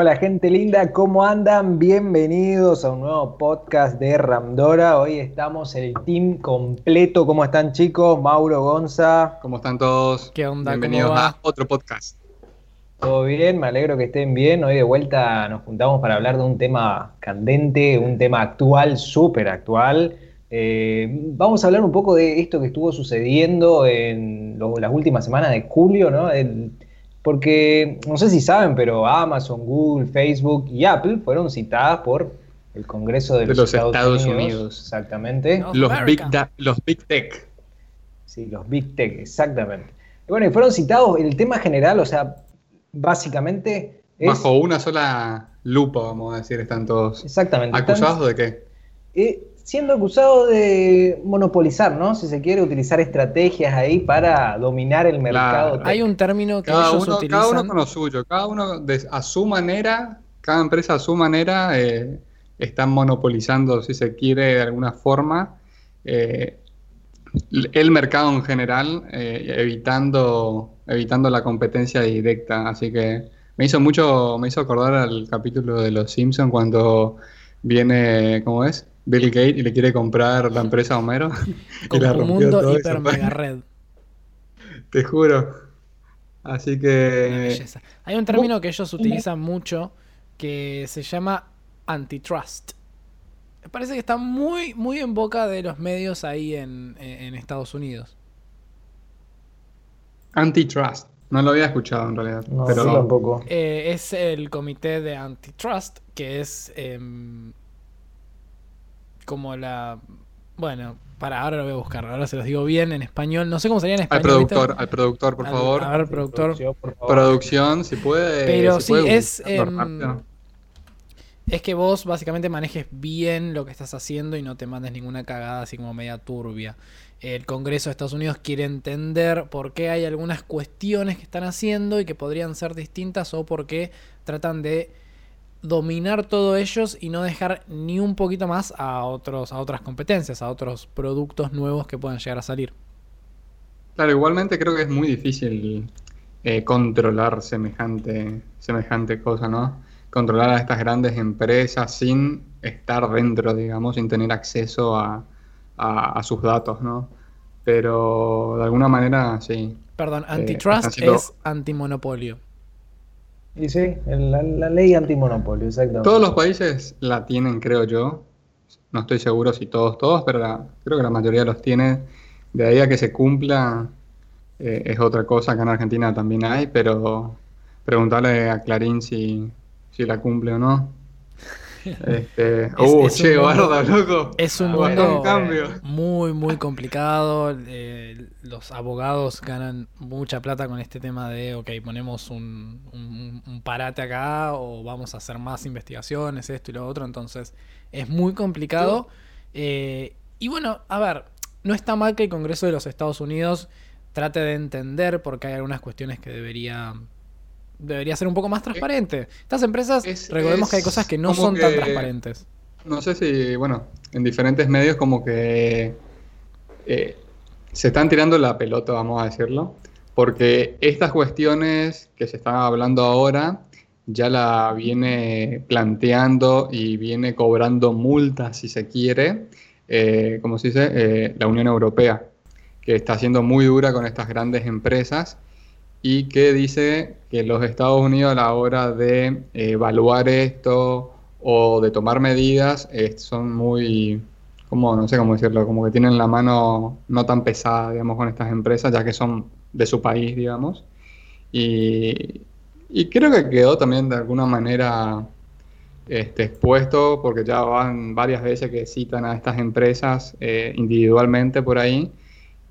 Hola gente linda, ¿cómo andan? Bienvenidos a un nuevo podcast de Ramdora. Hoy estamos el team completo. ¿Cómo están chicos? Mauro Gonza. ¿Cómo están todos? ¿Qué onda? Bienvenidos a otro podcast. Todo bien, me alegro que estén bien. Hoy de vuelta nos juntamos para hablar de un tema candente, un tema actual, súper actual. Eh, vamos a hablar un poco de esto que estuvo sucediendo en las últimas semanas de julio, ¿no? Porque no sé si saben, pero Amazon, Google, Facebook y Apple fueron citadas por el Congreso de, los, Estados, Unidos, Exactamente. Los big, los big Tech. Sí, los Big Tech, exactamente. Y bueno, y fueron citados, el tema general, o sea, básicamente... Bajo una sola lupa, vamos a decir, están todos. Exactamente. ¿Acusados de qué? Eh, siendo acusados de monopolizar, ¿no? Si se quiere utilizar estrategias ahí para dominar el mercado. Hay un término que cada ellos uno, utilizan. Cada uno con lo suyo, cada uno a su manera, cada empresa a su manera eh, están monopolizando, si se quiere, de alguna forma. Eh, el mercado en general, eh, evitando, evitando la competencia directa. Así que me hizo mucho, me hizo acordar al capítulo de Los Simpsons cuando viene, ¿cómo es? Bill Gates y le quiere comprar la empresa a Homero. y la mundo hiper mega red. Te juro. Así que. Hay un término que ellos utilizan mucho que se llama antitrust. Me parece que está muy, muy en boca de los medios ahí en, Estados Unidos. Antitrust. No lo había escuchado en realidad. No, pero tampoco. Eh, es el comité de antitrust, que es em, como la. Bueno, para ahora lo voy a buscar. Ahora se los digo bien en español. No sé cómo sería en español. Al productor, al productor, por favor. A ver, productor. Producción, si puede. Pero sí, es. Es que vos básicamente manejes bien lo que estás haciendo y no te mandes ninguna cagada así como media turbia. El Congreso de Estados Unidos quiere entender por qué hay algunas cuestiones que están haciendo y que podrían ser distintas o por qué tratan de dominar todo ellos y no dejar ni un poquito más a otros a otras competencias, a otros productos nuevos que puedan llegar a salir. Claro, igualmente creo que es muy difícil eh, controlar semejante semejante cosa, ¿no? controlar a estas grandes empresas sin estar dentro, digamos, sin tener acceso a, sus datos, ¿no? Pero de alguna manera, sí. Perdón, eh, antitrust es antimonopolio. Y sí, la, ley antimonopolio, exactamente. Todos los países la tienen, creo yo. No estoy seguro si todos, todos, pero creo que la mayoría los tiene. De ahí a que se cumpla eh, es otra cosa. Acá en Argentina también hay, pero preguntarle a Clarín si, si la cumple o no. Este, es, uh, che, loco. Es un mundo muy, muy complicado. Eh, los abogados ganan mucha plata con este tema de, ok, ponemos un, un, parate acá o vamos a hacer más investigaciones, esto y lo otro. Entonces, es muy complicado. Eh, y bueno, a ver, no está mal que el Congreso de los Estados Unidos trate de entender porque hay algunas cuestiones que debería debería ser un poco más transparente. Estas empresas, recordemos que hay cosas que no son tan transparentes. No sé si, bueno, en diferentes medios como que eh, se están tirando la pelota, vamos a decirlo, porque estas cuestiones que se están hablando ahora ya la viene planteando y viene cobrando multas, si se quiere, eh, como se dice, eh, la Unión Europea, que está siendo muy dura con estas grandes empresas y que dice que los Estados Unidos a la hora de eh, evaluar esto o de tomar medidas son muy, como no sé cómo decirlo, como que tienen la mano no tan pesada, digamos, con estas empresas, ya que son de su país, digamos. Y, creo que quedó también de alguna manera este, expuesto, porque ya van varias veces que citan a estas empresas eh, individualmente por ahí,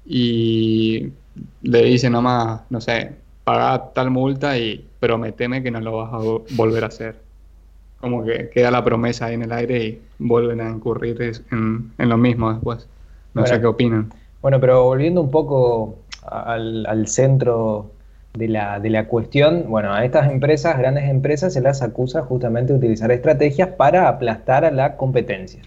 y le dice nomás, no sé, paga tal multa y prometeme que no lo vas a volver a hacer. Como que queda la promesa ahí en el aire y vuelven a incurrir en, lo mismo después. No sé qué opinan. Bueno, pero volviendo un poco al, centro de la, de la, cuestión, bueno, a estas empresas, grandes empresas, se las acusa justamente de utilizar estrategias para aplastar a la competencia.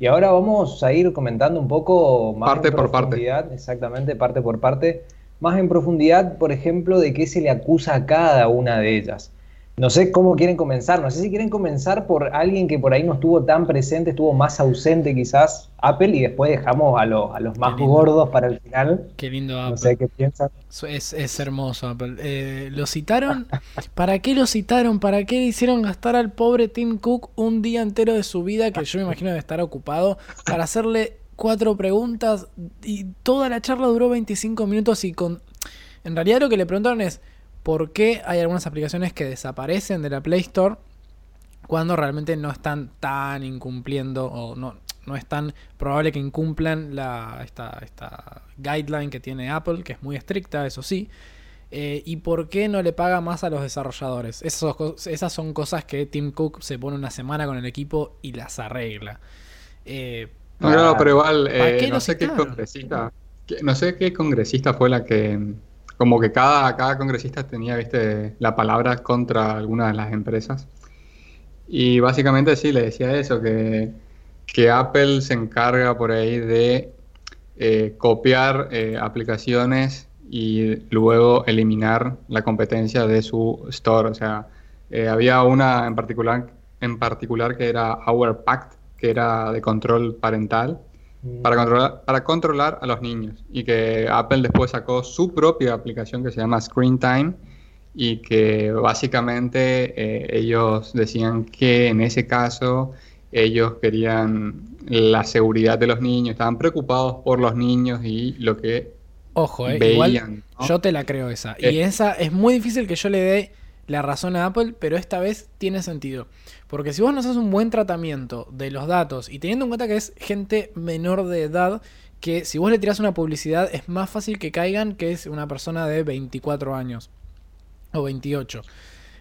Y ahora vamos a ir comentando un poco más parte por parte. Exactamente, parte por parte. Más en profundidad, por ejemplo, de qué se le acusa a cada una de ellas. No sé cómo quieren comenzar, no sé si quieren comenzar por alguien que por ahí no estuvo tan presente, estuvo más ausente quizás, Apple, y después dejamos a, los, a los más gordos para el final. Qué lindo Apple. No sé qué piensan. Es, es hermoso Apple. Eh, ¿Lo citaron? ¿Para qué lo citaron? ¿Para qué hicieron gastar al pobre Tim Cook un día entero de su vida, que yo me imagino de estar ocupado, para hacerle cuatro preguntas? Y toda la charla duró 25 minutos y con... En realidad lo que le preguntaron es por qué hay algunas aplicaciones que desaparecen de la Play Store cuando realmente no están tan incumpliendo o no, no es tan probable que incumplan la, esta, esta guideline que tiene Apple, que es muy estricta, eso sí. Eh, ¿Y por qué no le paga más a los desarrolladores? Esas, esas son cosas que Tim Cook se pone una semana con el equipo y las arregla. Eh, no, claro, pero igual, eh, no sé qué congresista, no sé qué congresista fue la que como que cada, cada congresista tenía, viste, la palabra contra alguna de las empresas. Y básicamente sí, le decía eso, que, que Apple se encarga por ahí de eh, copiar eh, aplicaciones y luego eliminar la competencia de su store. O sea, había una en particular, en particular que era Our Pact, que era de control parental, para controlar, para controlar a los niños y que Apple después sacó su propia aplicación que se llama Screen Time y que básicamente eh, ellos decían que en ese caso ellos querían la seguridad de los niños, estaban preocupados por los niños y lo que Ojo, eh, veían. yo te la creo esa. y eh. esa es muy difícil que yo le dé la razón a Apple, pero esta vez tiene sentido. Porque si vos no haces un buen tratamiento de los datos y teniendo en cuenta que es gente menor de edad, que si vos le tirás una publicidad es más fácil que caigan que es una persona de 24 años o 28.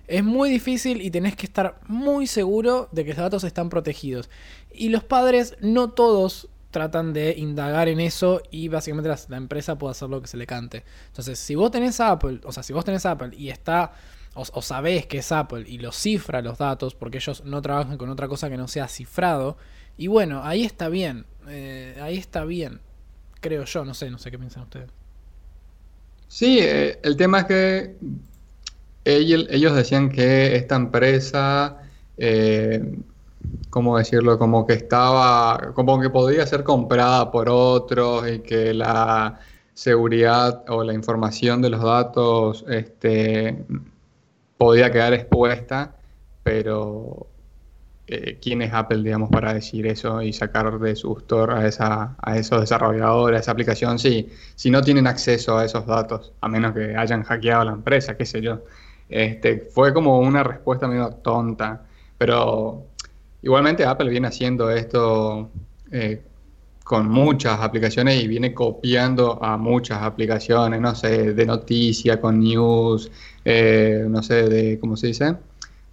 Es muy difícil y tenés que estar muy seguro de que los datos están protegidos. Y los padres no todos tratan de indagar en eso y básicamente la, la, empresa puede hacer lo que se le cante. Entonces, si vos tenés Apple, o sea, si vos tenés Apple y está o, sabés que es Apple y lo cifra los datos, porque ellos no trabajan con otra cosa que no sea cifrado, y bueno, ahí está bien, eh, ahí está bien, creo yo, no sé, no sé qué piensan ustedes. Sí, eh, el tema es que ellos, decían que esta empresa, eh, ¿cómo decirlo? Como que estaba, como que podía ser comprada por otros y que la seguridad o la información de los datos este, podía quedar expuesta, pero eh, ¿quién es Apple, digamos, para decir eso y sacar de su store a, esa, esos desarrolladores, a esa aplicación, si, si no tienen acceso a esos datos, a menos que hayan hackeado la empresa, qué sé yo? Este, fue como una respuesta medio tonta, pero igualmente Apple viene haciendo esto eh, con muchas aplicaciones y viene copiando a muchas aplicaciones, no sé, de noticia, con news, eh, no sé, de, ¿cómo se dice?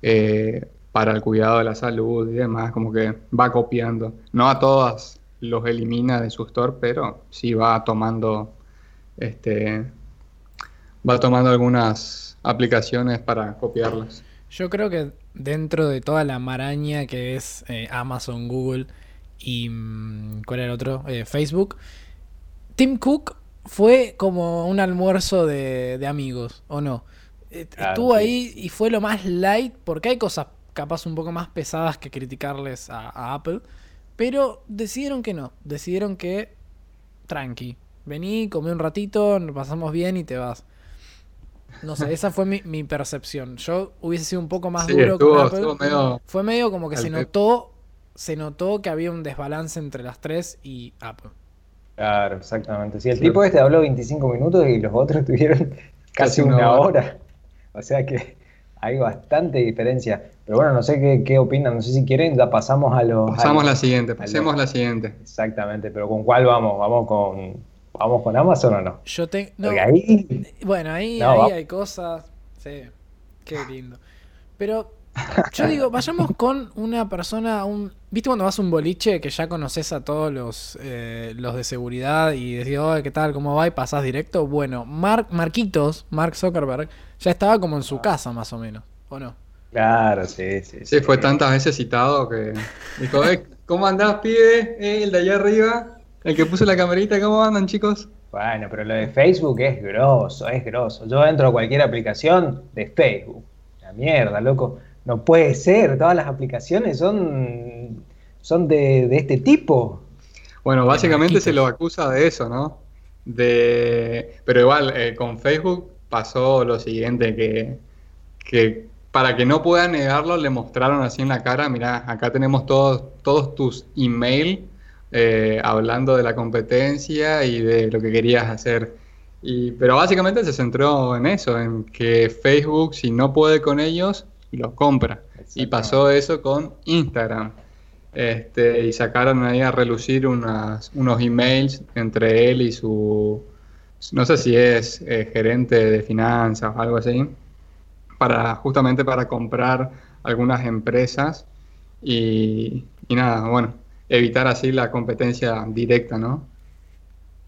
Eh, para el cuidado de la salud y demás, como que va copiando. No a todas los elimina de su store, pero sí va tomando, este, va tomando algunas aplicaciones para copiarlas. Yo creo que dentro de toda la maraña que es eh, Amazon, Google, y mm, ¿cuál era el otro? Eh, Facebook. Tim Cook fue como un almuerzo de, amigos, ¿o no? Eh, estuvo ahí y fue lo más light, porque hay cosas capaz un poco más pesadas que criticarles a, Apple, pero decidieron que no, decidieron que tranqui, vení, comí un ratito, nos pasamos bien y te vas. No sé, esa fue mi, percepción. Yo hubiese sido un poco más duro con Apple. Fue medio como que se notó se notó que había un desbalance entre las tres y Apple. Claro, exactamente. Si el tipo este habló 25 minutos y los otros tuvieron casi, una, hora. O sea que hay bastante diferencia. Pero bueno, no sé qué, opinan, no sé si quieren, ya pasamos a los... Pasamos la siguiente, pasemos la siguiente. Exactamente, pero ¿con cuál vamos? ¿Vamos con, vamos con Amazon o no? Yo tengo... ahí... Bueno, ahí, ahí hay cosas... Sí, qué lindo. Pero yo digo, vayamos con una persona, un... ¿Viste cuando vas a un boliche que ya conoces a todos los, eh, los de seguridad y decís, ¿qué tal? ¿Cómo va? Y pasás directo. Bueno, Mark, Marquitos, Mark Zuckerberg, ya estaba como en su casa más o menos, ¿o no? Claro, sí, sí. Sí, fue tantas veces citado que dijo, eh, ¿cómo andás, pibe? Eh, el de allá arriba, el que puso la camerita, ¿cómo andan, chicos? Bueno, pero lo de Facebook es grosso, es grosso. Yo entro a cualquier aplicación de Facebook La mierda, loco. No puede ser, todas las aplicaciones son, son de, este tipo. Bueno, básicamente se lo acusa de eso, ¿no? De, pero igual, eh, con Facebook pasó lo siguiente, que, que para que no pueda negarlo, le mostraron así en la cara, mira, acá tenemos todos, todos tus emails eh, hablando de la competencia y de lo que querías hacer. Y, pero básicamente se centró en eso, en que Facebook, si no puede con ellos, los compra. Y pasó eso con Instagram. Este, y sacaron ahí a relucir unas, unos emails entre él y su, no sé si es eh, gerente de finanzas o algo así, para justamente para comprar algunas empresas y, nada, bueno, evitar así la competencia directa, ¿no?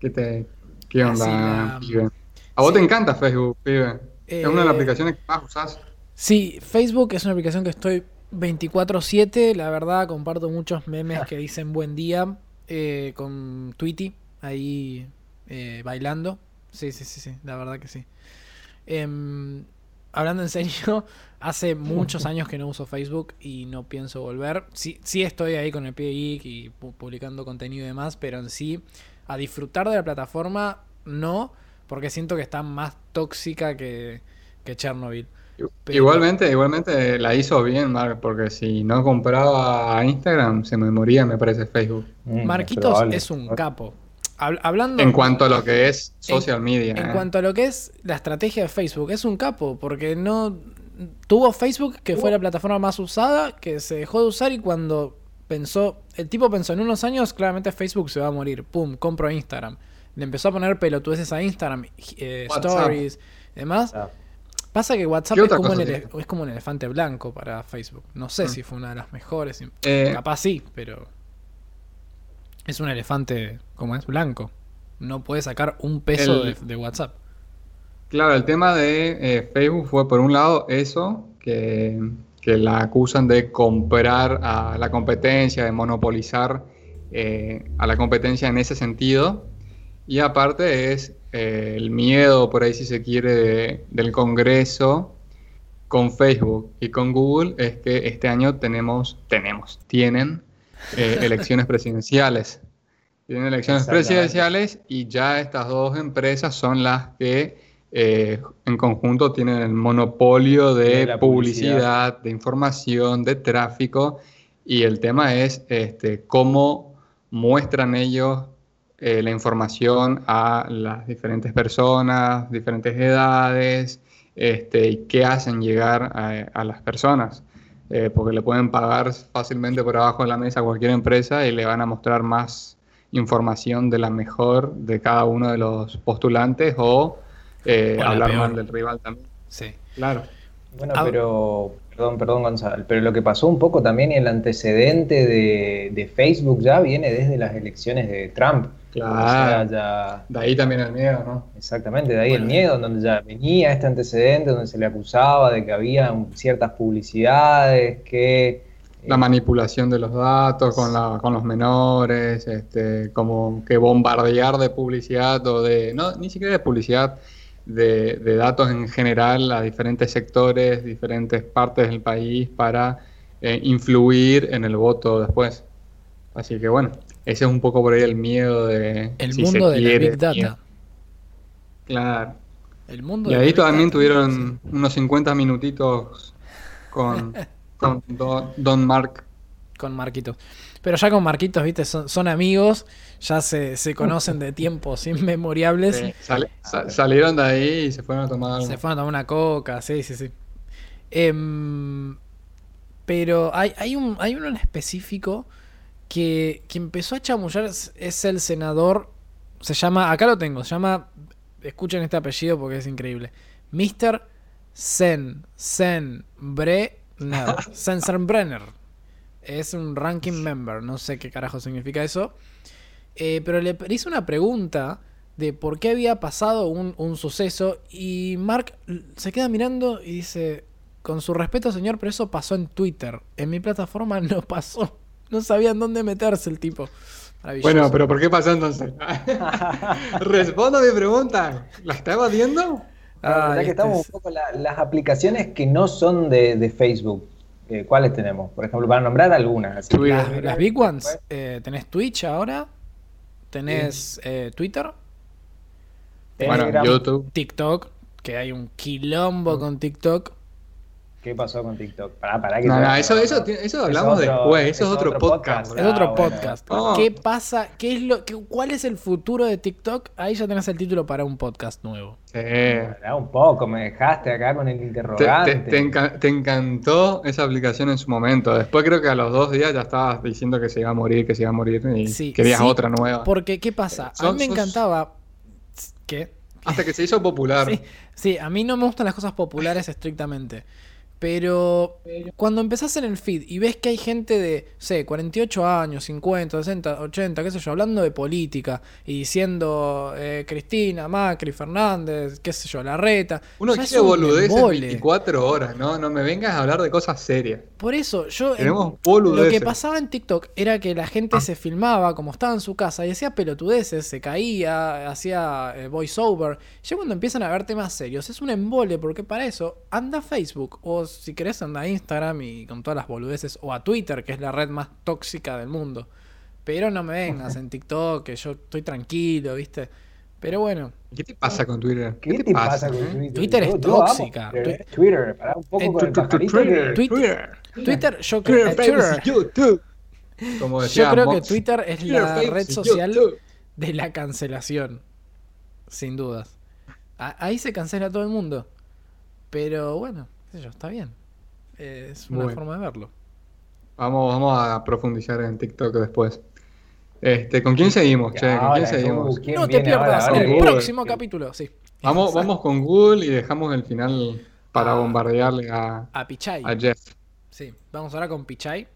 ¿Qué, te, qué onda, ¿A vos te encanta Facebook, pibe? es una de las eh, aplicaciones que más usás. Sí, Facebook es una aplicación que estoy 24/7, la verdad, comparto muchos memes que dicen buen día eh, con Tweety ahí eh, bailando. Sí, sí, sí, sí, la verdad que sí. Em, hablando en serio, hace muchos años que no uso Facebook y no pienso volver. Sí, sí estoy ahí con el pie geek y publicando contenido y demás, pero en sí, a disfrutar de la plataforma, no, porque siento que está más tóxica que, que Chernobyl. Igualmente, igualmente la hizo bien, Mark, porque si no compraba Instagram, se me moría, me parece, Facebook. Mm, Marquitos es un capo. Hablando en cuanto a lo que es social media. En, ¿eh? cuanto a lo que es la estrategia de Facebook, es un capo, porque no tuvo Facebook, que fue la plataforma más usada, que se dejó de usar y cuando pensó, el tipo pensó en unos años, claramente Facebook se va a morir. Pum, compro Instagram. Le empezó a poner pelotudeces a Instagram, eh, stories, y demás. Pasa que WhatsApp es como, un elefante blanco para Facebook. No sé mm. si fue una de las mejores. Eh, capaz sí, pero es un elefante, como es, blanco. No puede sacar un peso de, WhatsApp. Claro, el tema de eh, Facebook fue por un lado eso, que, la acusan de comprar a la competencia, de monopolizar eh, a la competencia en ese sentido. Y aparte es eh, el miedo, por ahí si se quiere, del Congreso con Facebook y con Google, es que este año tenemos, tenemos, tienen eh, elecciones presidenciales. Tienen elecciones presidenciales y ya estas dos empresas son las que eh, en conjunto tienen el monopolio de, publicidad, de información, de tráfico. Y el tema es este, cómo muestran ellos eh, la información a las diferentes personas, diferentes edades, este, y qué hacen llegar a las personas. Eh, porque le pueden pagar fácilmente por abajo de la mesa a cualquier empresa y le van a mostrar más información de la mejor de cada uno de los postulantes o eh, hablar mal del rival también. Sí. Claro. Bueno, pero, perdón, perdón Gonzalo, pero lo que pasó un poco también y el antecedente de, de Facebook ya viene desde las elecciones de Trump. Claro. De ahí también el miedo, ¿no? Exactamente, de ahí el miedo, donde ya venía este antecedente, donde se le acusaba de que había ciertas publicidades, que... La manipulación de los datos con, la, con los menores, este, como que bombardear de publicidad o de... No, ni siquiera de publicidad, de, datos en general a diferentes sectores, diferentes partes del país para eh, influir en el voto después. Así que bueno. Ese es un poco por ahí el miedo de. El mundo de la Big Data. Claro. El mundo y ahí también tuvieron unos 50 minutitos con, con Don, Mark. Con Marquitos. Pero ya con Marquitos, viste, son, amigos, ya se, se, conocen de tiempos inmemoriables. salieron de ahí y se fueron a tomar Se fueron a tomar una coca, sí, sí, sí. Em, pero hay, hay, un, hay uno en específico que, empezó a chamullar es, el senador. Se llama, acá lo tengo, se llama, escuchen este apellido porque es increíble. Mr. Sen, Sen Brenner. Sensenbrenner. Es un ranking member, no sé qué carajo significa eso. Eh, pero le hice una pregunta de por qué había pasado un, un, suceso y Mark se queda mirando y dice, con su respeto señor, pero eso pasó en Twitter. En mi plataforma no pasó. No sabían dónde meterse el tipo. Bueno, pero ¿por qué pasó entonces? Respondo a mi pregunta. ¿La estaba viendo? Ah, ya que estamos un poco las aplicaciones que no son de, Facebook. Eh, ¿Cuáles tenemos? Por ejemplo, para nombrar algunas. las, big ones. Eh, tenés Twitch ahora. Tenés eh, Twitter. Bueno, YouTube. TikTok. Que hay un quilombo mm. con TikTok. ¿Qué pasó con TikTok? Pará, pará, que no, no, eso, eso, eso hablamos después, eso es otro, podcast. Es otro podcast. Oh. ¿Qué pasa? ¿Qué es lo, ¿Cuál es el futuro de TikTok? Ahí ya tenés el título para un podcast nuevo. Sí. un poco, me dejaste acá con el interrogante. Te, encantó esa aplicación en su momento. Después creo que a los dos días ya estabas diciendo que se iba a morir, que se iba a morir y querías otra nueva. Porque, ¿qué pasa? A mí me encantaba... ¿Qué? Hasta que se hizo popular. Sí, sí, a mí no me gustan las cosas populares estrictamente. Pero cuando empezás en el feed y ves que hay gente de, sé, 48 años, 50, 60, 80, qué sé yo, hablando de política y diciendo eh, Cristina, Macri, Fernández, qué sé yo, la reta. Uno quiere boludeces 24 horas, ¿no? No me vengas a hablar de cosas serias. Por eso, yo. lo que pasaba en TikTok era que la gente ah. se filmaba como estaba en su casa y hacía pelotudeces, se caía, hacía eh, voiceover. Ya cuando empiezan a ver temas serios, es un embole, porque para eso anda Facebook o si querés anda a Instagram y con todas las boludeces, o a Twitter, que es la red más tóxica del mundo. Pero no me vengas en TikTok, que yo estoy tranquilo, ¿viste? Pero bueno. ¿Qué te pasa con Twitter? ¿Qué, te, pasa, con Twitter? Twitter es tóxica. Twitter, para un poco con Twitter, Twitter, Twitter, yo creo que Como yo creo que Twitter es la red social de la cancelación. Sin dudas. Ahí se cancela todo el mundo. Pero bueno, está bien. Es una forma de verlo. Vamos, vamos a profundizar en TikTok después. Este, ¿Con quién seguimos, che? ¿Con quién seguimos? no te pierdas el próximo capítulo, sí. Vamos, vamos con Google y dejamos el final para ah. bombardearle a, a Pichai. A Jeff. Sí, vamos ahora con Pichai.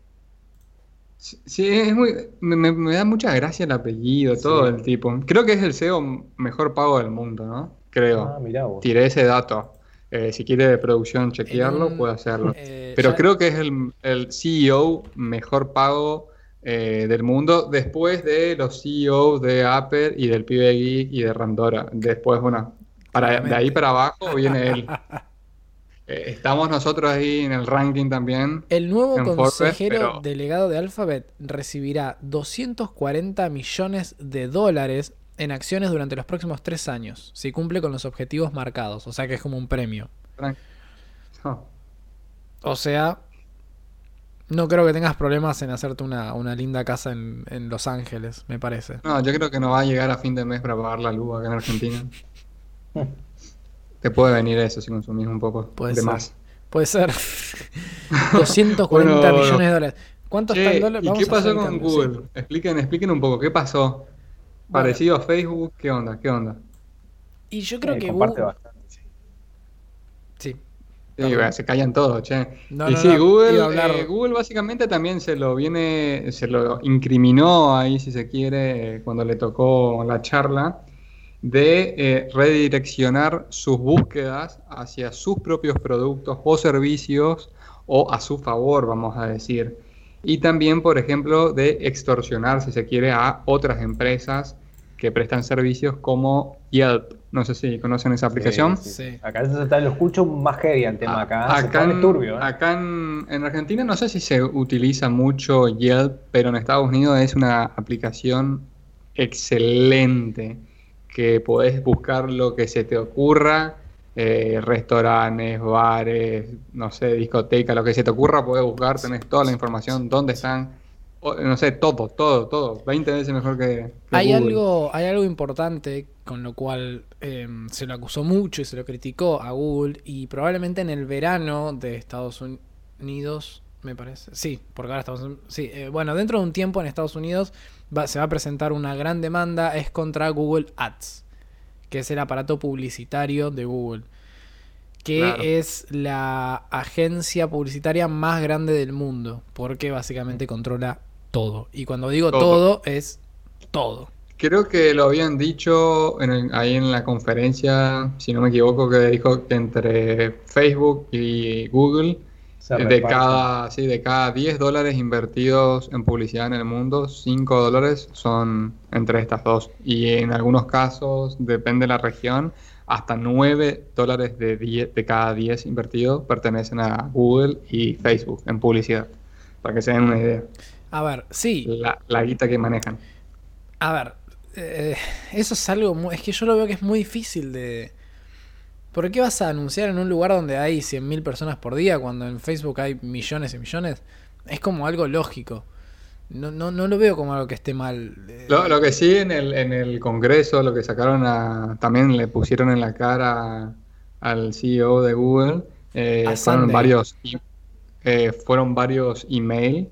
Sí, es muy, me, da mucha gracia el apellido, todo el tipo. Creo que es el SEO mejor pago del mundo, ¿no? Creo. Ah, mirá vos. Tiré ese dato. Eh, si quiere de producción chequearlo, puede hacerlo. Eh, Pero creo que es el, el CEO mejor pago eh, del mundo después de los CEOs de Apple y del pibe y de Randora. Después, bueno, para, de ahí para abajo viene él. estamos nosotros ahí en el ranking también. El nuevo consejero delegado de Alphabet recibirá 240 millones de dólares en acciones durante los próximos tres años, si cumple con los objetivos marcados, o sea que es como un premio. O sea, no creo que tengas problemas en hacerte una, linda casa en, Los Ángeles, me parece. No, yo creo que no va a llegar a fin de mes para pagar la luz acá en Argentina. Te puede venir eso si consumís un poco puede de ser. más. Puede ser. 240 millones de dólares. ¿Cuánto está el dólar? ¿Y qué pasó con Google? Expliquen, expliquen un poco, ¿qué pasó? Parecido a Facebook, ¿qué onda? ¿Qué onda? Y yo creo que Google... sí. Sí, se callan todos, che. y sí, Google, eh, Google básicamente también se lo viene, se lo incriminó ahí, si se quiere, eh, cuando le tocó la charla, de eh, redireccionar sus búsquedas hacia sus propios productos o servicios o a su favor, vamos a decir. Y también, por ejemplo, de extorsionar, si se quiere, a otras empresas que prestan servicios como Yelp. No sé si conocen esa aplicación. Sí, Acá está, lo escucho más heavy el tema. Acá, acá, en, turbio, ¿eh? acá en, Argentina no sé si se utiliza mucho Yelp, pero en Estados Unidos es una aplicación excelente que podés buscar lo que se te ocurra. Eh, restaurantes, bares, no sé, discoteca, lo que se te ocurra, podés buscar, tenés toda la información, dónde están, no sé, todo, todo, todo. 20 veces mejor que. hay, algo, hay algo importante con lo cual em, se lo acusó mucho y se lo criticó a Google. Y probablemente en el verano de Estados Unidos, me parece. Sí, porque ahora estamos. Sí, eh, bueno, dentro de un tiempo en Estados Unidos se va a presentar una gran demanda. Es contra Google Ads, que es el aparato publicitario de Google que es la agencia publicitaria más grande del mundo, porque básicamente controla todo. Y cuando digo todo, es todo. Creo que lo habían dicho ahí en la conferencia, si no me equivoco, que dijo que entre Facebook y Google, de cada, sí, de cada 10 dólares invertidos en publicidad en el mundo, 5 dólares son entre estas dos. Y en algunos casos, depende de la región, hasta 9 dólares de, de cada 10 invertidos pertenecen a Google y Facebook en publicidad, para que se den una idea. A ver, sí. La, guita que manejan. A ver, eh, eso es algo, es que yo lo veo que es muy difícil de... ¿Por qué vas a anunciar en un lugar donde hay 100.000 personas por día cuando en Facebook hay millones y millones? Es como algo lógico. No, no, no lo veo como algo que esté mal. Lo, que sí en el, en el Congreso, lo que sacaron a. También le pusieron en la cara al CEO de Google. Eh, fueron, varios, eh, fueron varios email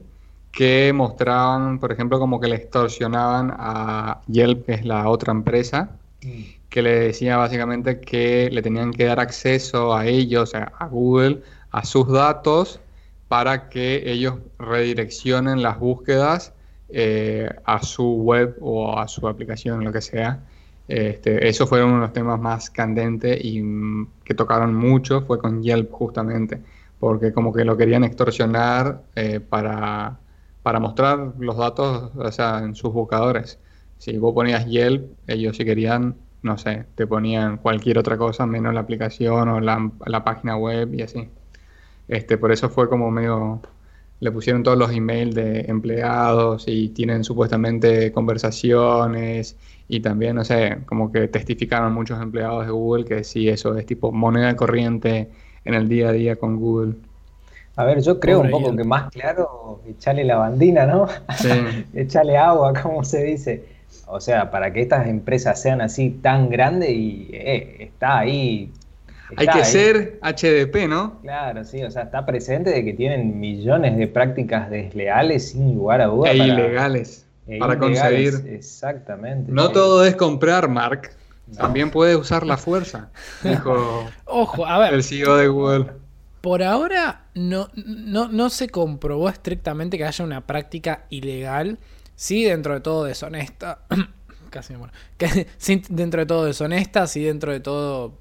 que mostraban, por ejemplo, como que le extorsionaban a Yelp, que es la otra empresa, mm. Que le decía básicamente que le tenían que dar acceso a ellos, a Google, a sus datos para que ellos redireccionen las búsquedas eh, a su web o a su aplicación, lo que sea. Este, esos fueron uno de los temas más candentes y mm, que tocaron mucho, fue con Yelp justamente, porque como que lo querían extorsionar eh, para, para mostrar los datos o sea, en sus buscadores. Si vos ponías Yelp, ellos si querían, no sé, te ponían cualquier otra cosa menos la aplicación o la, la página web y así. Este, por eso fue como medio, le pusieron todos los emails de empleados y tienen supuestamente conversaciones y también, no sé, como que testificaron muchos empleados de Google que sí, eso es tipo moneda corriente en el día a día con Google. A ver, yo creo un poco que más claro, echarle la bandina, ¿no? Sí. echarle agua, como se dice. O sea, para que estas empresas sean así tan grandes y eh, está ahí hay que ser HDP, ¿no? Claro, sí, o sea, está presente de que tienen millones de prácticas desleales sin lugar a dudas. E ilegales e para conseguir. Exactamente. No todo es comprar, Mark. También puedes usar la fuerza, dijo Ojo, a ver. el CEO de Google. Por ahora no, no, no se comprobó estrictamente que haya una práctica ilegal. Sí, dentro de todo deshonesta. Casi me muero. Que, sí, dentro de todo deshonesta, sí, dentro de todo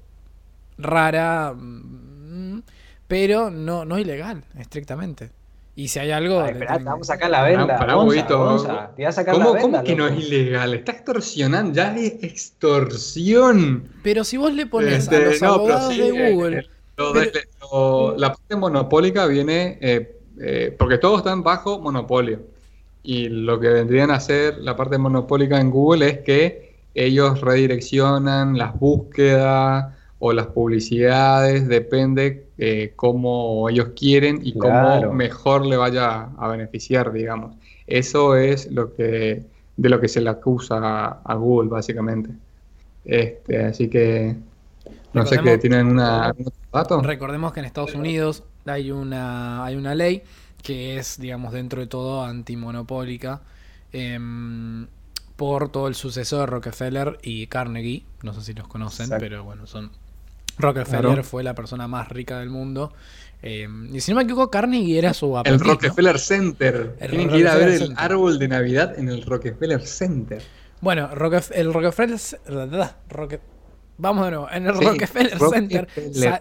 rara, mm, pero no, no ilegal, estrictamente. Y si hay algo. vamos a sacar la venda. Ah, ¿Cómo, que no es ilegal? Está extorsionando, ya es extorsión. Pero si vos le pones a este, los abogados de eh, Google. la parte monopólica viene. Eh, eh, porque todos están bajo monopolio. Y lo que vendrían a hacer la parte monopólica en Google es que ellos redireccionan las búsquedas o las publicidades, depende eh, cómo ellos quieren y cómo mejor le vaya a beneficiar, digamos. Eso es lo que de lo que se le acusa a, Google, básicamente. Este, así que no sé qué tienen una dato. Recordemos que en Estados Unidos hay una hay una ley que es, digamos, dentro de todo antimonopólica. Em, por todo el suceso de Rockefeller y Carnegie, no sé si los conocen, pero bueno, son Rockefeller fue la persona más rica del mundo. Eh, y si no me equivoco, Carnegie era su apellido. El Rockefeller Center. Tienen que ir a ver el árbol de Navidad en el Rockefeller Center. Bueno, el Rockefeller. vamos de nuevo. En el Rockefeller, Center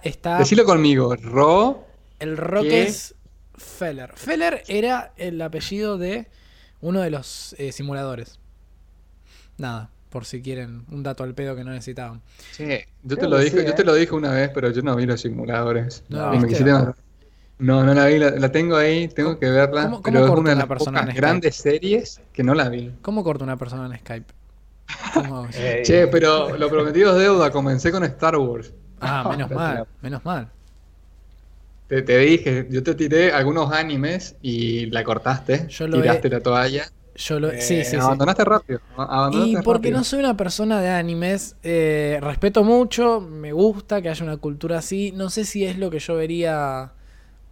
está. Decilo conmigo. Ro. El Rockefeller. Feller era el apellido de uno de los eh, simuladores. Nada por si quieren un dato al pedo que no necesitaban. Sí, yo te, lo dije, yo te ¿eh? lo dije una vez, pero yo no vi los simuladores. No, no, no, la vi, la, tengo ahí, tengo que verla. ¿Cómo, pero es una de las pocas grandes series que no la vi. ¿Cómo corta una persona en Skype? che, pero lo prometido es deuda, comencé con Star Wars. Ah, menos mal, menos mal. Te, te, dije, yo te tiré algunos animes y la cortaste, yo tiraste la toalla. Yo lo, sí, sí, abandonaste rápido. y porque no soy una persona de animes, eh, respeto mucho, me gusta que haya una cultura así. No sé si es lo que yo vería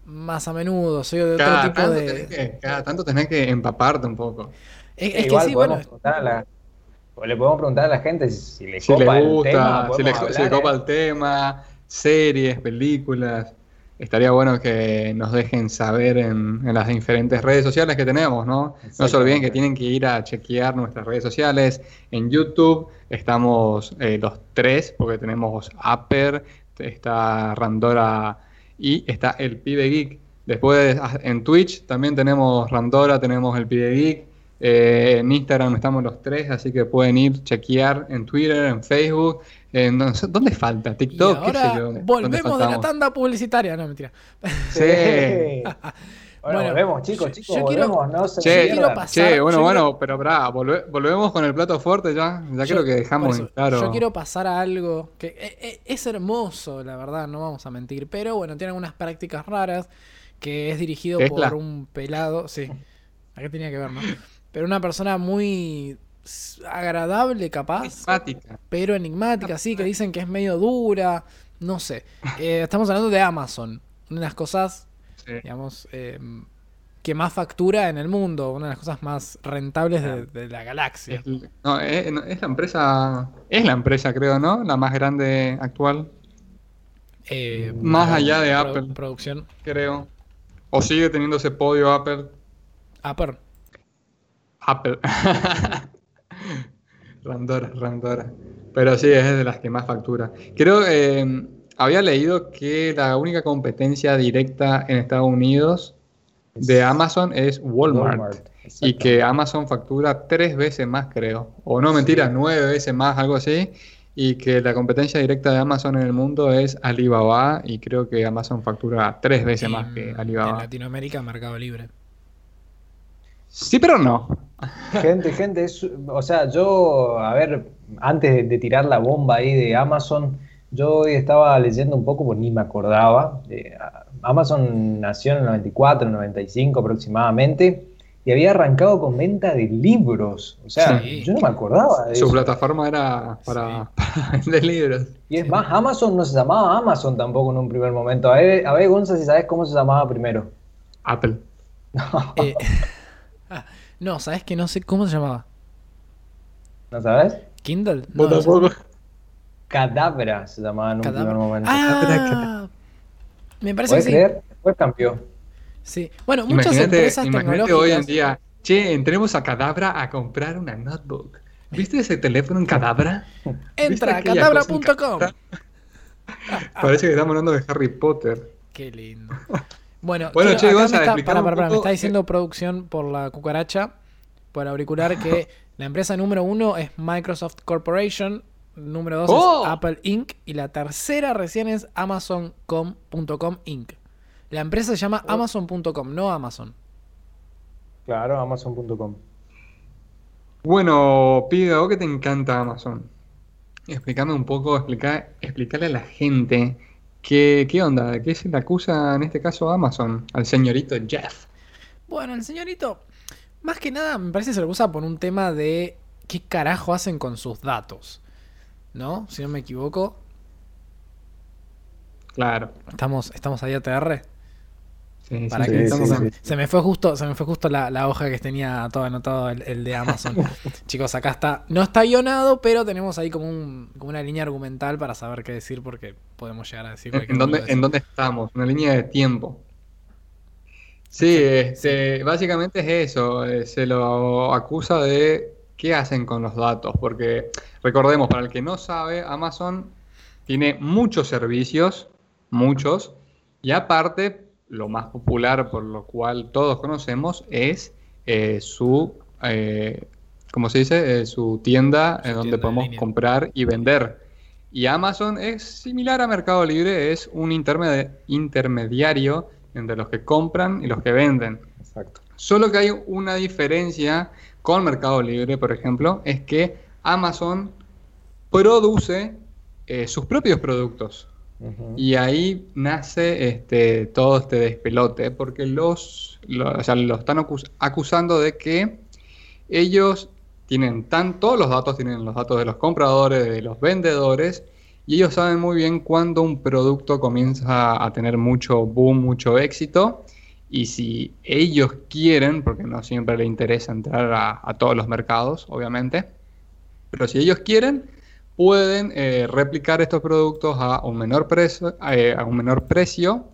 más a menudo. Soy de otro tipo de. cada tanto tenés que empaparte un poco. Es, que sí, bueno. le podemos preguntar a la gente si, le copa el tema. Si le, si le copa ¿eh? el tema, series, películas estaría bueno que nos dejen saber en, las diferentes redes sociales que tenemos, ¿no? No se olviden que tienen que ir a chequear nuestras redes sociales. En YouTube estamos eh, los tres, porque tenemos Upper, está Randora y está el Pibe Geek. Después en Twitch también tenemos Randora, tenemos el Pibe Geek. Eh, en Instagram estamos los tres, así que pueden ir, chequear en Twitter, en Facebook. En, ¿Dónde falta? TikTok, qué sé yo. Volvemos de la tanda publicitaria, no mentira. Sí. Bueno, volvemos, chicos, chicos, volvemos, no se che, che, bueno, bueno, pero brá, volvemos con el plato fuerte ya, ya creo que dejamos claro. Yo quiero pasar a algo que eh, eh, es hermoso, la verdad, no vamos a mentir, pero bueno, tiene algunas prácticas raras, que es dirigido por un pelado, sí, qué tenía que ver, ¿no? Pero una persona muy agradable, capaz. Enigmática. Pero enigmática, sí, que dicen que es medio dura, no sé. Eh, estamos hablando de Amazon, una de las cosas digamos, eh, que más factura en el mundo, una de las cosas más rentables de, la galaxia. no, es, la empresa, es la empresa, creo, ¿no? La más grande actual. Eh, más allá de Apple. Producción. Creo. O sigue teniendo ese podio Apple. Apple. Apple. Randora, Randora. Pero sí, es de las que más factura. Creo, eh, había leído que la única competencia directa en Estados Unidos de Amazon es Walmart. y que Amazon factura tres veces más, creo. O no, mentira, nueve veces más, algo así. Y que la competencia directa de Amazon en el mundo es Alibaba. Y creo que Amazon factura tres veces más que Alibaba. En Latinoamérica, Mercado Libre. Sí, pero no. Gente, gente, o sea, yo, a ver, antes de tirar la bomba ahí de Amazon, yo hoy estaba leyendo un poco, pues ni me acordaba. Amazon nació en el 94, 95 aproximadamente, y había arrancado con venta de libros. O sea, yo no me acordaba de Su plataforma era para, vender libros. Y es más, Amazon no se llamaba Amazon tampoco en un primer momento. A ver, a ver Gonza, si sabes cómo se llamaba primero. Apple. Eh, no, sabes que no sé cómo se llamaba. ¿No sabes? Kindle. No. Cadabra se llamaba en un primer momento. Ah, me parece que sí. creer? Después cambió. Sí. Bueno, muchas imagínate, empresas imagínate hoy en día, che, entremos a Cadabra a comprar una notebook. ¿Viste ese teléfono en Cadabra? Entra a cadabra.com. Parece que estamos hablando de Harry Potter. Qué lindo. Bueno, bueno che, me está, para, para, me está diciendo producción por la cucaracha, por auricular, que la empresa número uno es Microsoft Corporation, número 2 es ¡Oh! Apple Inc. y la tercera recién es Amazon.com Inc. La empresa se llama oh. Amazon.com, no Amazon. Claro, Amazon.com. Bueno, Pido, ¿vos que te encanta Amazon? Explícame un poco, explica, explicarle a la gente qué, qué onda, qué se le acusa en este caso a Amazon, al señorito Jeff. Bueno, el señorito, más que nada, me parece que se le acusa por un tema de qué carajo hacen con sus datos. ¿no? Si no me equivoco. Claro. Estamos, estamos ahí ATR. Sí, Para que se, me fue justo, se me fue justo la, hoja que tenía todo anotado el, de Amazon. Chicos, acá está. No está guionado, pero tenemos ahí como, un, como una línea argumental para saber qué decir, porque podemos llegar a decir ¿En dónde, ¿En dónde estamos? Una línea de tiempo. Sí, este, básicamente es eso. Eh, se lo acusa de qué hacen con los datos, porque recordemos, para el que no sabe, Amazon tiene muchos servicios, muchos, y aparte, lo más popular por lo cual todos conocemos es eh, su, eh, ¿cómo se dice? Eh, su tienda en donde podemos comprar y vender. Y Amazon es similar a Mercado Libre, es un intermediario entre los que compran y los que venden. Exacto. Solo que hay una diferencia con Mercado Libre, por ejemplo, es que Amazon produce eh, sus propios productos. Y ahí nace este, todo este despelote, porque los, lo están acusando de que ellos tienen tan, todos los datos, tienen los datos de los compradores, de los vendedores, y ellos saben muy bien cuándo un producto comienza a tener mucho boom, mucho éxito, y si ellos quieren, porque no siempre les interesa entrar a, todos los mercados, obviamente, pero si ellos quieren, pueden eh, replicar estos productos a un menor, precio, eh, a un menor precio,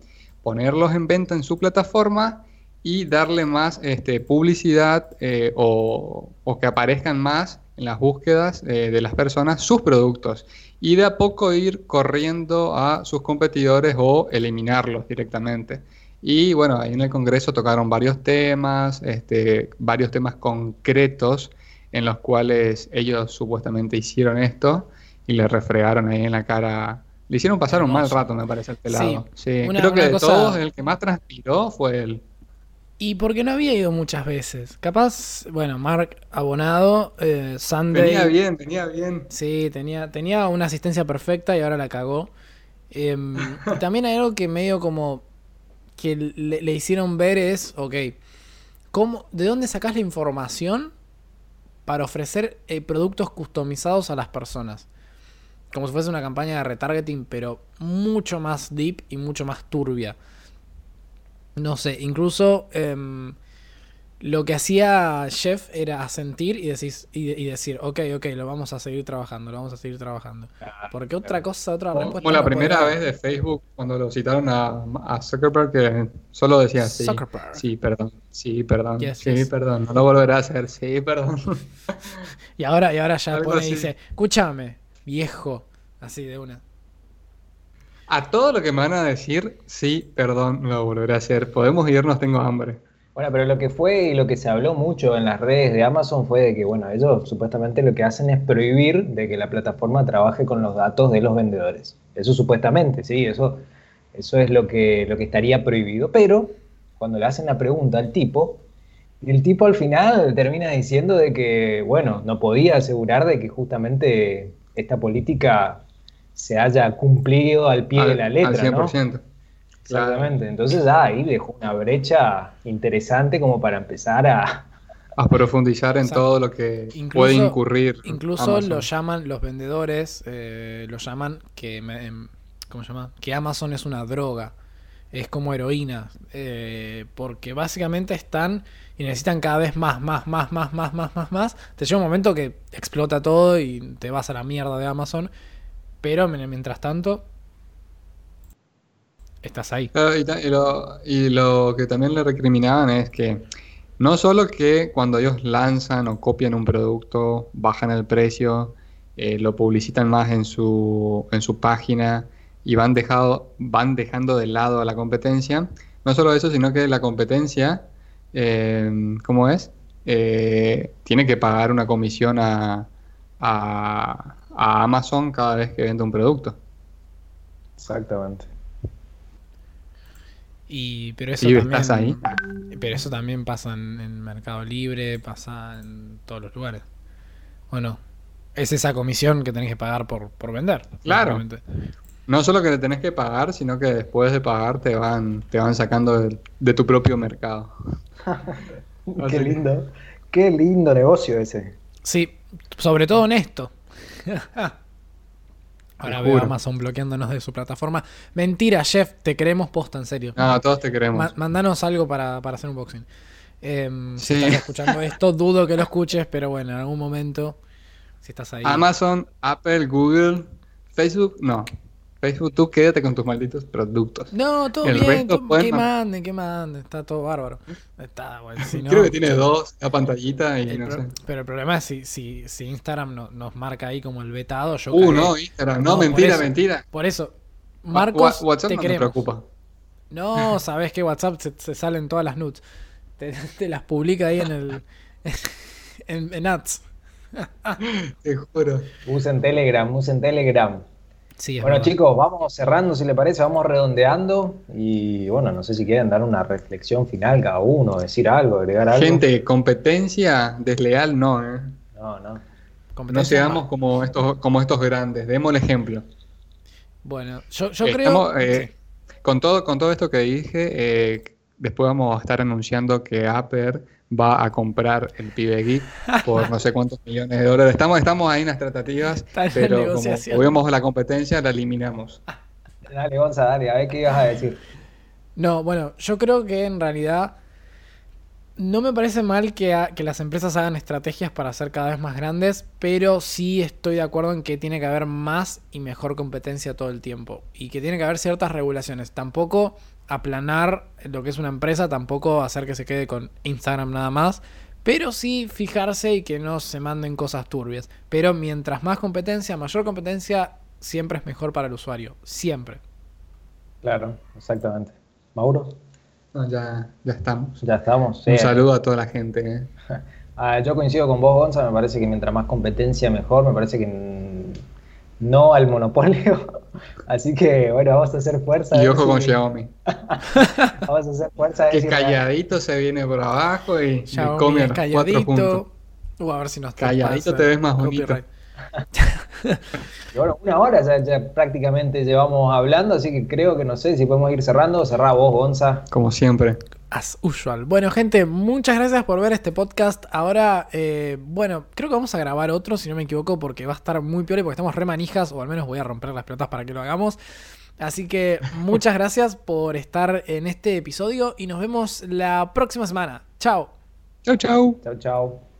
ponerlos en venta en su plataforma y darle más este, publicidad eh, o, que aparezcan más en las búsquedas de las personas sus productos y de a poco ir corriendo a sus competidores o eliminarlos directamente. Y bueno, ahí en el Congreso tocaron varios temas, este, varios temas concretos en los cuales ellos supuestamente hicieron esto y le refregaron ahí en la cara. Le hicieron pasar un mal rato, me parece, el pelado. Sí, creo que de todos el que más transpiró fue él. Y porque no había ido muchas veces. Capaz, bueno, Mark Abonado, eh, Sunday. Tenía bien, tenía bien. Sí, tenía, tenía una asistencia perfecta y ahora la cagó. Em, también hay algo que medio como que le, hicieron ver es, ok, ¿cómo, ¿de dónde sacas la información para ofrecer eh, productos customizados a las personas? Como si fuese una campaña de retargeting, pero mucho más deep y mucho más turbia. No sé, incluso em, lo que hacía Jeff era asentir y, y, decir, ok, ok, lo vamos a seguir trabajando, lo vamos a seguir trabajando. Porque otra cosa, otra respuesta. Como la primera vez de Facebook, cuando lo citaron a, Zuckerberg, que solo decía sí. Sí, perdón, sí, perdón, sí, perdón, no lo volverá a hacer, sí, perdón. y ahora, y ahora ya pone y dice, escúchame, viejo, así de una. A todo lo que me van a decir, sí, perdón, lo volveré a hacer. Podemos irnos, tengo hambre. Bueno, pero lo que fue y lo que se habló mucho en las redes de Amazon fue de que, bueno, ellos supuestamente lo que hacen es prohibir de que la plataforma trabaje con los datos de los vendedores. Eso supuestamente, sí, eso, eso es lo que, lo que estaría prohibido. Pero cuando le hacen la pregunta al tipo, el tipo al final termina diciendo de que, bueno, no podía asegurar de que justamente esta política se haya cumplido al pie de la letra. Al 100%. Exactamente. Entonces ya ahí dejó una brecha interesante como para empezar a, a profundizar en todo lo que puede incurrir. Incluso lo llaman los vendedores, eh, lo llaman que, em, ¿cómo se llama? Que Amazon es una droga, es como heroína, eh, porque básicamente están y necesitan cada vez más, más, más, más, más, más, más, más. Te llega un momento que explota todo y te vas a la mierda de Amazon, pero mientras tanto estás ahí. y, lo, que también le recriminaban es que no solo que cuando ellos lanzan o copian un producto, bajan el precio, eh, lo publicitan más en su, en su página y van, dejado, van dejando de lado a la competencia, no solo eso, sino que la competencia, eh, ¿cómo es? Eh, tiene que pagar una comisión a, a, a Amazon cada vez que vende un producto. Exactamente. Y, pero eso también, ahí. Pero eso también pasa en, Mercado Libre, pasa en todos los lugares. Bueno, es esa comisión que tenés que pagar por, por vender. Claro. No solo que le tenés que pagar, sino que después de pagar te van, te van sacando de, tu propio mercado. Qué lindo. Qué lindo negocio ese. Sí, sobre todo en esto. Ahora veo Amazon bloqueándonos de su plataforma. Mentira, Jeff, te queremos posta, en serio. No, todos te queremos. mandanos algo para, hacer un boxing. Em, si estás escuchando esto, dudo que lo escuches, pero bueno, en algún momento, si estás ahí. Amazon, Apple, Google, Facebook, no. Facebook, tú quédate con tus malditos productos. No, todo bien. que manden, que manden. Está todo bárbaro. Está, bueno, si Creo que tiene dos, la pantallita y no sé. Pero el problema es si, si, si Instagram nos marca ahí como el vetado. Yo uh, no, Instagram. No, mentira, mentira. Por eso, Marcos, WhatsApp te no queremos. preocupa. No, sabes que WhatsApp se, salen todas las nudes. Te, las publica ahí en el. en, en ads. te juro. Usen Telegram, usen Telegram bueno, chicos, vamos cerrando, si le parece, vamos redondeando. Y bueno, no sé si quieren dar una reflexión final cada uno, decir algo, agregar algo. Gente, competencia desleal no, ¿eh? No, no. No seamos como estos, como estos grandes, demos el ejemplo. Bueno, yo, creo. Eh, con, todo, con todo esto que dije, eh, después vamos a estar anunciando que Apple va a comprar el Pibe Geek por no sé cuántos millones de dólares. Estamos, estamos ahí en las tratativas, pero como vemos la competencia, la eliminamos. Dale, Gonza, dale, a ver qué ibas a decir. No, bueno, yo creo que en realidad no me parece mal que, que, las empresas hagan estrategias para ser cada vez más grandes, pero sí estoy de acuerdo en que tiene que haber más y mejor competencia todo el tiempo. Y que tiene que haber ciertas regulaciones. Tampoco aplanar lo que es una empresa, tampoco hacer que se quede con Instagram nada más, pero sí fijarse y que no se manden cosas turbias. Pero mientras más competencia, mayor competencia, siempre es mejor para el usuario, siempre. Claro, exactamente. Mauro. ya, ya estamos. Ya estamos. Un saludo a toda la gente. ¿eh? Ah, yo coincido con vos, Gonza. Me parece que mientras más competencia, mejor. Me parece que no al monopolio. Así que, bueno, vamos a hacer fuerza. Y ojo con Xiaomi. vamos a hacer fuerza. Que calladito se viene por abajo y come a los cuatro juntos. Uh, a ver si nos Calladito te ves más bonito. bueno, una hora ya, prácticamente llevamos hablando, así que creo que no sé si podemos ir cerrando. Cerrá vos, Gonza. Como siempre. As usual. Bueno, gente, muchas gracias por ver este podcast. Ahora, eh, bueno, creo que vamos a grabar otro, si no me equivoco, porque va a estar muy peor y porque estamos re manijas, o al menos voy a romper las pelotas para que lo hagamos. Así que muchas gracias por estar en este episodio y nos vemos la próxima semana. Chao. Chao, chao. Chao, chao.